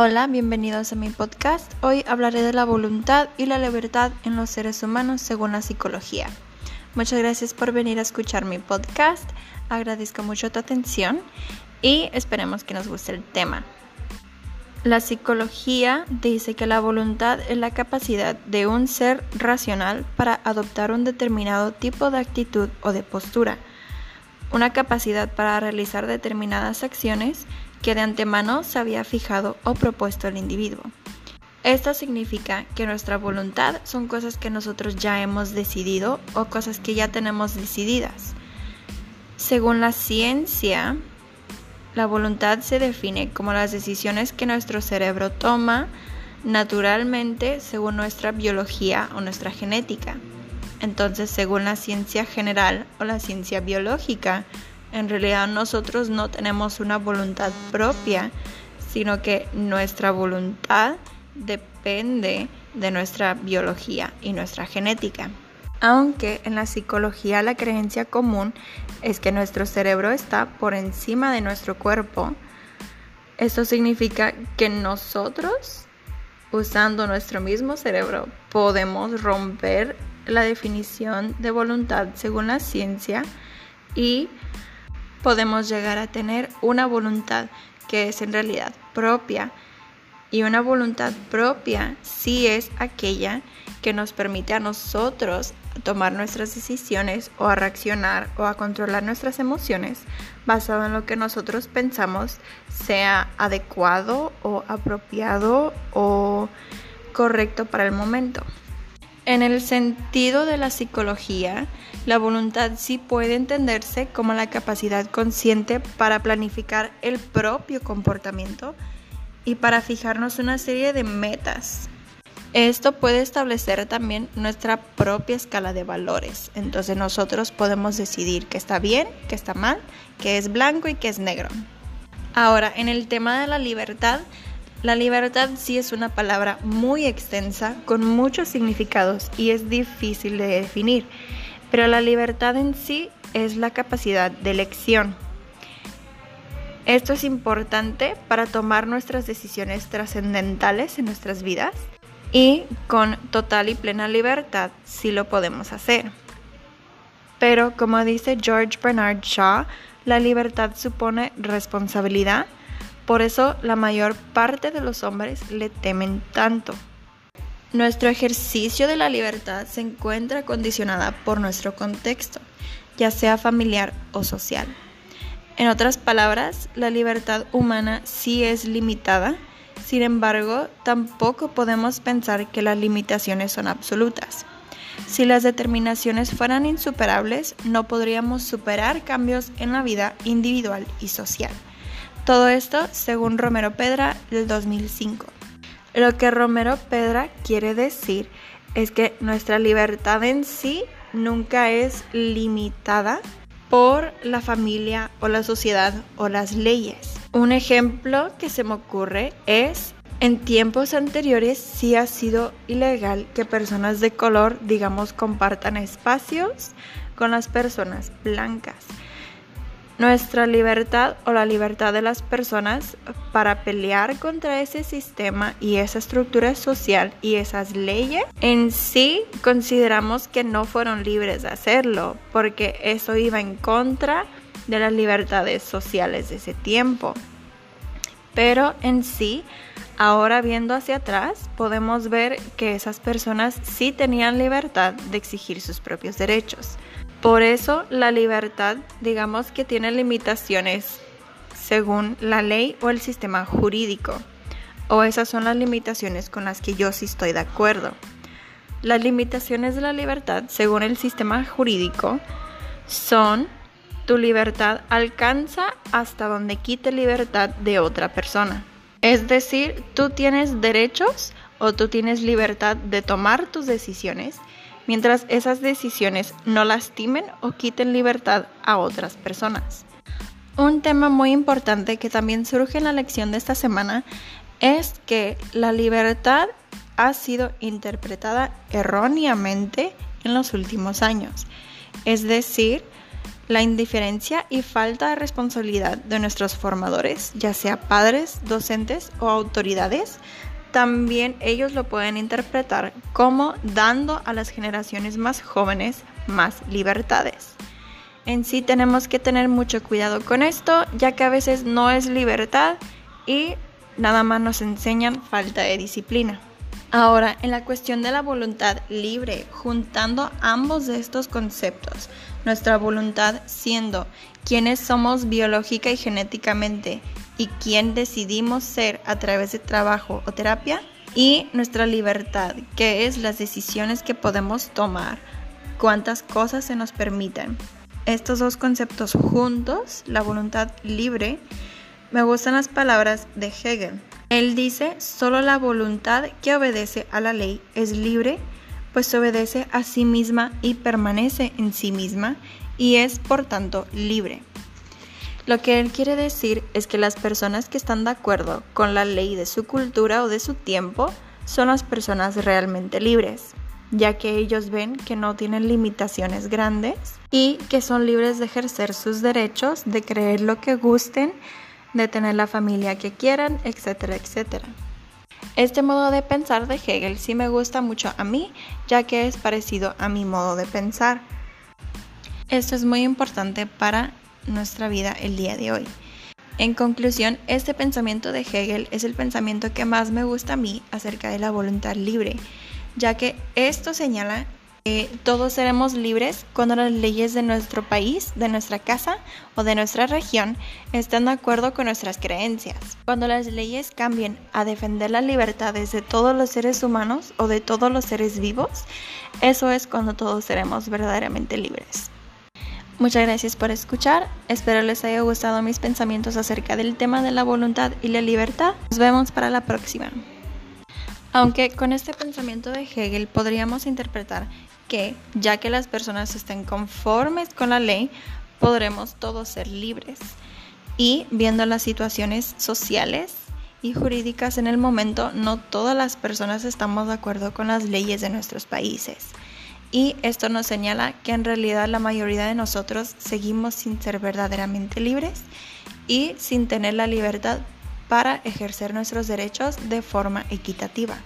Hola, bienvenidos a mi podcast. Hoy hablaré de la voluntad y la libertad en los seres humanos según la psicología. Muchas gracias por venir a escuchar mi podcast. Agradezco mucho tu atención y esperemos que nos guste el tema. La psicología dice que la voluntad es la capacidad de un ser racional para adoptar un determinado tipo de actitud o de postura, una capacidad para realizar determinadas acciones que de antemano se había fijado o propuesto el individuo. Esto significa que nuestra voluntad son cosas que nosotros ya hemos decidido o cosas que ya tenemos decididas. Según la ciencia, la voluntad se define como las decisiones que nuestro cerebro toma naturalmente según nuestra biología o nuestra genética. Entonces, según la ciencia general o la ciencia biológica, en realidad nosotros no tenemos una voluntad propia, sino que nuestra voluntad depende de nuestra biología y nuestra genética. Aunque en la psicología la creencia común es que nuestro cerebro está por encima de nuestro cuerpo, esto significa que nosotros, usando nuestro mismo cerebro, podemos romper la definición de voluntad según la ciencia y podemos llegar a tener una voluntad que es en realidad propia. Y una voluntad propia sí es aquella que nos permite a nosotros tomar nuestras decisiones o a reaccionar o a controlar nuestras emociones basado en lo que nosotros pensamos sea adecuado o apropiado o correcto para el momento. En el sentido de la psicología, la voluntad sí puede entenderse como la capacidad consciente para planificar el propio comportamiento y para fijarnos una serie de metas. Esto puede establecer también nuestra propia escala de valores. Entonces nosotros podemos decidir qué está bien, qué está mal, qué es blanco y qué es negro. Ahora, en el tema de la libertad, la libertad sí es una palabra muy extensa con muchos significados y es difícil de definir, pero la libertad en sí es la capacidad de elección. Esto es importante para tomar nuestras decisiones trascendentales en nuestras vidas y con total y plena libertad sí lo podemos hacer. Pero como dice George Bernard Shaw, la libertad supone responsabilidad por eso la mayor parte de los hombres le temen tanto. Nuestro ejercicio de la libertad se encuentra condicionada por nuestro contexto, ya sea familiar o social. En otras palabras, la libertad humana sí es limitada, sin embargo, tampoco podemos pensar que las limitaciones son absolutas. Si las determinaciones fueran insuperables, no podríamos superar cambios en la vida individual y social. Todo esto según Romero Pedra del 2005. Lo que Romero Pedra quiere decir es que nuestra libertad en sí nunca es limitada por la familia o la sociedad o las leyes. Un ejemplo que se me ocurre es en tiempos anteriores sí ha sido ilegal que personas de color, digamos, compartan espacios con las personas blancas nuestra libertad o la libertad de las personas para pelear contra ese sistema y esa estructura social y esas leyes, en sí consideramos que no fueron libres de hacerlo, porque eso iba en contra de las libertades sociales de ese tiempo. Pero en sí, ahora viendo hacia atrás, podemos ver que esas personas sí tenían libertad de exigir sus propios derechos. Por eso la libertad, digamos que tiene limitaciones según la ley o el sistema jurídico. O esas son las limitaciones con las que yo sí estoy de acuerdo. Las limitaciones de la libertad, según el sistema jurídico, son tu libertad alcanza hasta donde quite libertad de otra persona. Es decir, tú tienes derechos o tú tienes libertad de tomar tus decisiones mientras esas decisiones no lastimen o quiten libertad a otras personas. Un tema muy importante que también surge en la lección de esta semana es que la libertad ha sido interpretada erróneamente en los últimos años. Es decir, la indiferencia y falta de responsabilidad de nuestros formadores, ya sea padres, docentes o autoridades, también ellos lo pueden interpretar como dando a las generaciones más jóvenes más libertades. En sí tenemos que tener mucho cuidado con esto, ya que a veces no es libertad y nada más nos enseñan falta de disciplina. Ahora, en la cuestión de la voluntad libre, juntando ambos de estos conceptos, nuestra voluntad siendo quienes somos biológica y genéticamente y quién decidimos ser a través de trabajo o terapia, y nuestra libertad, que es las decisiones que podemos tomar, cuántas cosas se nos permiten. Estos dos conceptos juntos, la voluntad libre, me gustan las palabras de Hegel. Él dice, solo la voluntad que obedece a la ley es libre, pues obedece a sí misma y permanece en sí misma y es por tanto libre. Lo que él quiere decir es que las personas que están de acuerdo con la ley de su cultura o de su tiempo son las personas realmente libres, ya que ellos ven que no tienen limitaciones grandes y que son libres de ejercer sus derechos, de creer lo que gusten, de tener la familia que quieran, etcétera, etcétera. Este modo de pensar de Hegel sí me gusta mucho a mí, ya que es parecido a mi modo de pensar. Esto es muy importante para nuestra vida el día de hoy. En conclusión, este pensamiento de Hegel es el pensamiento que más me gusta a mí acerca de la voluntad libre, ya que esto señala todos seremos libres cuando las leyes de nuestro país, de nuestra casa o de nuestra región estén de acuerdo con nuestras creencias. Cuando las leyes cambien a defender las libertades de todos los seres humanos o de todos los seres vivos, eso es cuando todos seremos verdaderamente libres. Muchas gracias por escuchar, espero les haya gustado mis pensamientos acerca del tema de la voluntad y la libertad. Nos vemos para la próxima. Aunque con este pensamiento de Hegel podríamos interpretar que, ya que las personas estén conformes con la ley, podremos todos ser libres. Y viendo las situaciones sociales y jurídicas en el momento, no todas las personas estamos de acuerdo con las leyes de nuestros países. Y esto nos señala que en realidad la mayoría de nosotros seguimos sin ser verdaderamente libres y sin tener la libertad para ejercer nuestros derechos de forma equitativa.